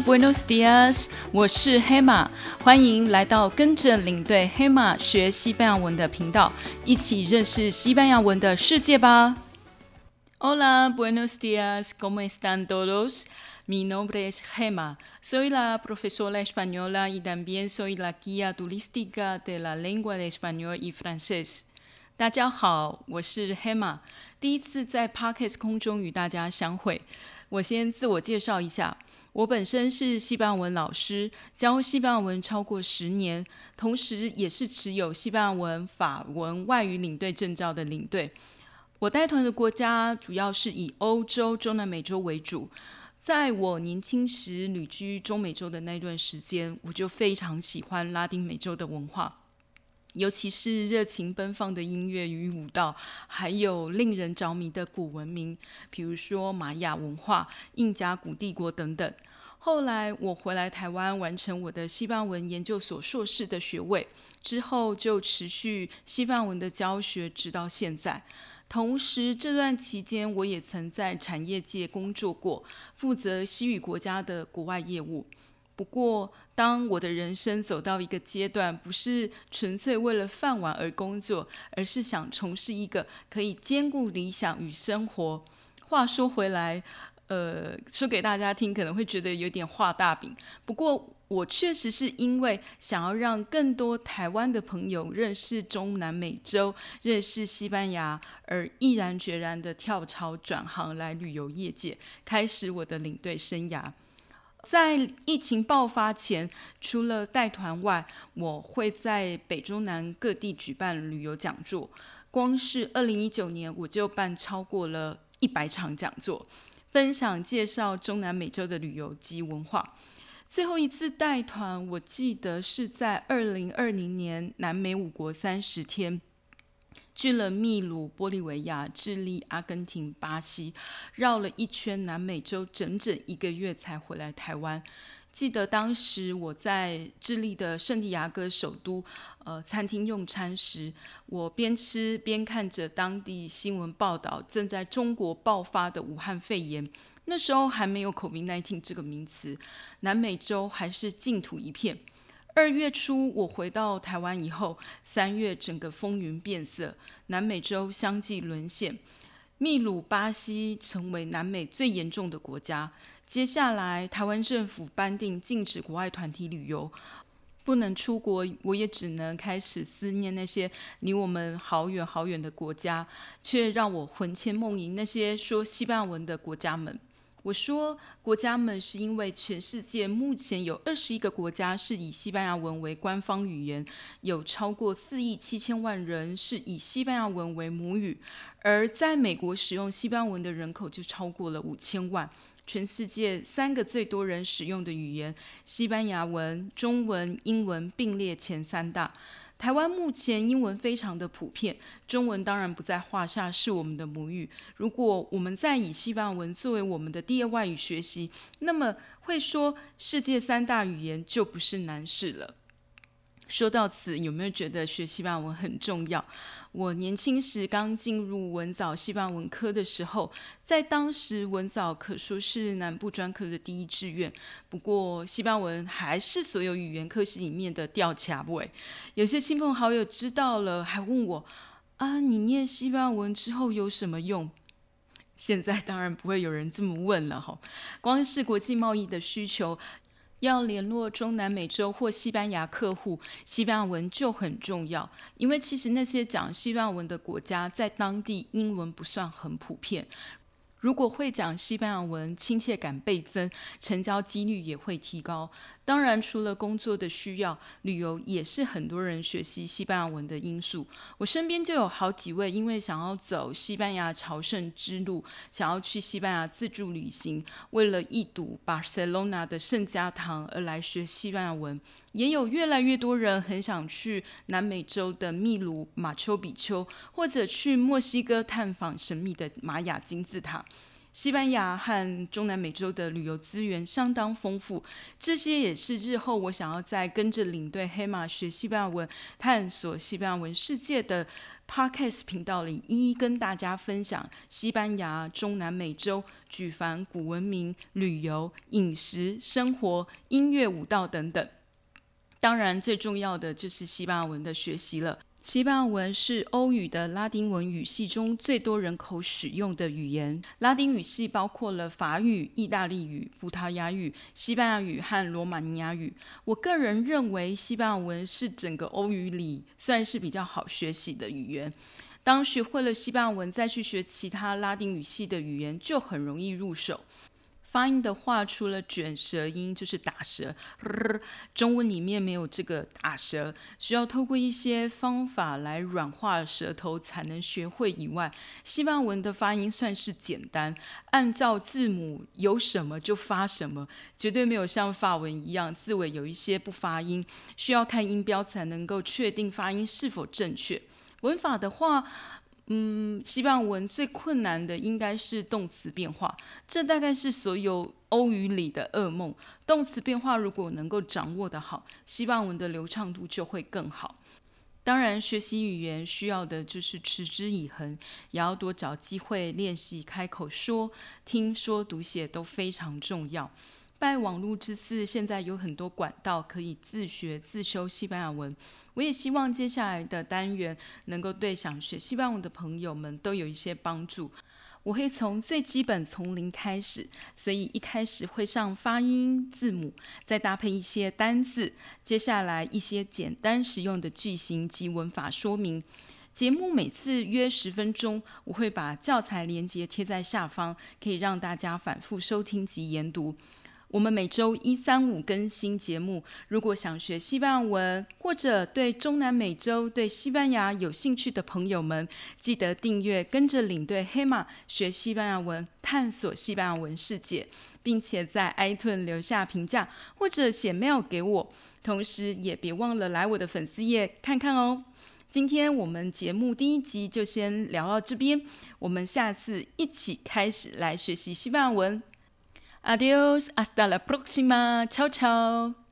Buenos días，我是黑马，欢迎来到跟着领队黑马学西班牙文的频道，一起认识西班牙文的世界吧。Hola, buenos días, ¿cómo están todos? Mi nombre es Gema, soy la profesora española y también soy la guía turística de la lengua de español y francés。大家好，我是 HEMA，第一次在 Parkes 空中与大家相会。我先自我介绍一下，我本身是西班牙文老师，教西班牙文超过十年，同时也是持有西班牙文、法文外语领队证照的领队。我带团的国家主要是以欧洲、中南美洲为主。在我年轻时旅居中美洲的那段时间，我就非常喜欢拉丁美洲的文化。尤其是热情奔放的音乐与舞蹈，还有令人着迷的古文明，比如说玛雅文化、印加古帝国等等。后来我回来台湾，完成我的西班牙文研究所硕士的学位之后，就持续西班牙文的教学，直到现在。同时，这段期间我也曾在产业界工作过，负责西语国家的国外业务。不过，当我的人生走到一个阶段，不是纯粹为了饭碗而工作，而是想从事一个可以兼顾理想与生活。话说回来，呃，说给大家听可能会觉得有点画大饼。不过，我确实是因为想要让更多台湾的朋友认识中南美洲、认识西班牙，而毅然决然的跳槽转行来旅游业界，开始我的领队生涯。在疫情爆发前，除了带团外，我会在北中南各地举办旅游讲座。光是二零一九年，我就办超过了一百场讲座，分享介绍中南美洲的旅游及文化。最后一次带团，我记得是在二零二零年南美五国三十天。去了秘鲁、玻利维亚、智利、阿根廷、巴西，绕了一圈南美洲，整整一个月才回来台湾。记得当时我在智利的圣地亚哥首都，呃，餐厅用餐时，我边吃边看着当地新闻报道，正在中国爆发的武汉肺炎。那时候还没有 COVID-19 这个名词，南美洲还是净土一片。二月初我回到台湾以后，三月整个风云变色，南美洲相继沦陷，秘鲁、巴西成为南美最严重的国家。接下来，台湾政府颁定禁止国外团体旅游，不能出国，我也只能开始思念那些离我们好远好远的国家，却让我魂牵梦萦那些说西班牙文的国家们。我说国家们是因为全世界目前有二十一个国家是以西班牙文为官方语言，有超过四亿七千万人是以西班牙文为母语，而在美国使用西班牙文的人口就超过了五千万。全世界三个最多人使用的语言，西班牙文、中文、英文并列前三大。台湾目前英文非常的普遍，中文当然不在话下，是我们的母语。如果我们再以西班牙文作为我们的第二外语学习，那么会说世界三大语言就不是难事了。说到此，有没有觉得学西班牙文很重要？我年轻时刚进入文藻西班牙文科的时候，在当时文藻可说是南部专科的第一志愿。不过西班牙文还是所有语言科系里面的吊卡位。有些亲朋好友知道了，还问我：啊，你念西班牙文之后有什么用？现在当然不会有人这么问了哈。光是国际贸易的需求。要联络中南美洲或西班牙客户，西班牙文就很重要，因为其实那些讲西班牙文的国家，在当地英文不算很普遍。如果会讲西班牙文，亲切感倍增，成交几率也会提高。当然，除了工作的需要，旅游也是很多人学习西班牙文的因素。我身边就有好几位，因为想要走西班牙朝圣之路，想要去西班牙自助旅行，为了一睹巴塞罗那的圣家堂而来学西班牙文。也有越来越多人很想去南美洲的秘鲁马丘比丘，或者去墨西哥探访神秘的玛雅金字塔。西班牙和中南美洲的旅游资源相当丰富，这些也是日后我想要在跟着领队黑马学西班牙文、探索西班牙文世界的 Podcast 频道里一一跟大家分享西班牙、中南美洲举凡古文明、旅游、饮食、生活、音乐、舞蹈等等。当然，最重要的就是西班牙文的学习了。西班牙文是欧语的拉丁文语系中最多人口使用的语言。拉丁语系包括了法语、意大利语、葡萄牙语、西班牙语和罗马尼亚语。我个人认为，西班牙文是整个欧语里算是比较好学习的语言。当学会了西班牙文，再去学其他拉丁语系的语言，就很容易入手。发音的话，除了卷舌音就是打舌，中文里面没有这个打舌，需要透过一些方法来软化舌头才能学会以外，西班牙文的发音算是简单，按照字母有什么就发什么，绝对没有像法文一样字尾有一些不发音，需要看音标才能够确定发音是否正确。文法的话，嗯，西班文最困难的应该是动词变化，这大概是所有欧语里的噩梦。动词变化如果能够掌握得好，西班文的流畅度就会更好。当然，学习语言需要的就是持之以恒，也要多找机会练习开口说、听说读写都非常重要。拜网络之赐，现在有很多管道可以自学自修西班牙文。我也希望接下来的单元能够对想学西班牙文的朋友们都有一些帮助。我会从最基本从零开始，所以一开始会上发音字母，再搭配一些单字，接下来一些简单实用的句型及文法说明。节目每次约十分钟，我会把教材连接贴在下方，可以让大家反复收听及研读。我们每周一、三、五更新节目。如果想学西班牙文，或者对中南美洲、对西班牙有兴趣的朋友们，记得订阅，跟着领队黑马学西班牙文，探索西班牙文世界，并且在 iTunes 留下评价，或者写 mail 给我。同时，也别忘了来我的粉丝页看看哦。今天我们节目第一集就先聊到这边，我们下次一起开始来学习西班牙文。Adiós, hasta la próxima. Chao, chao.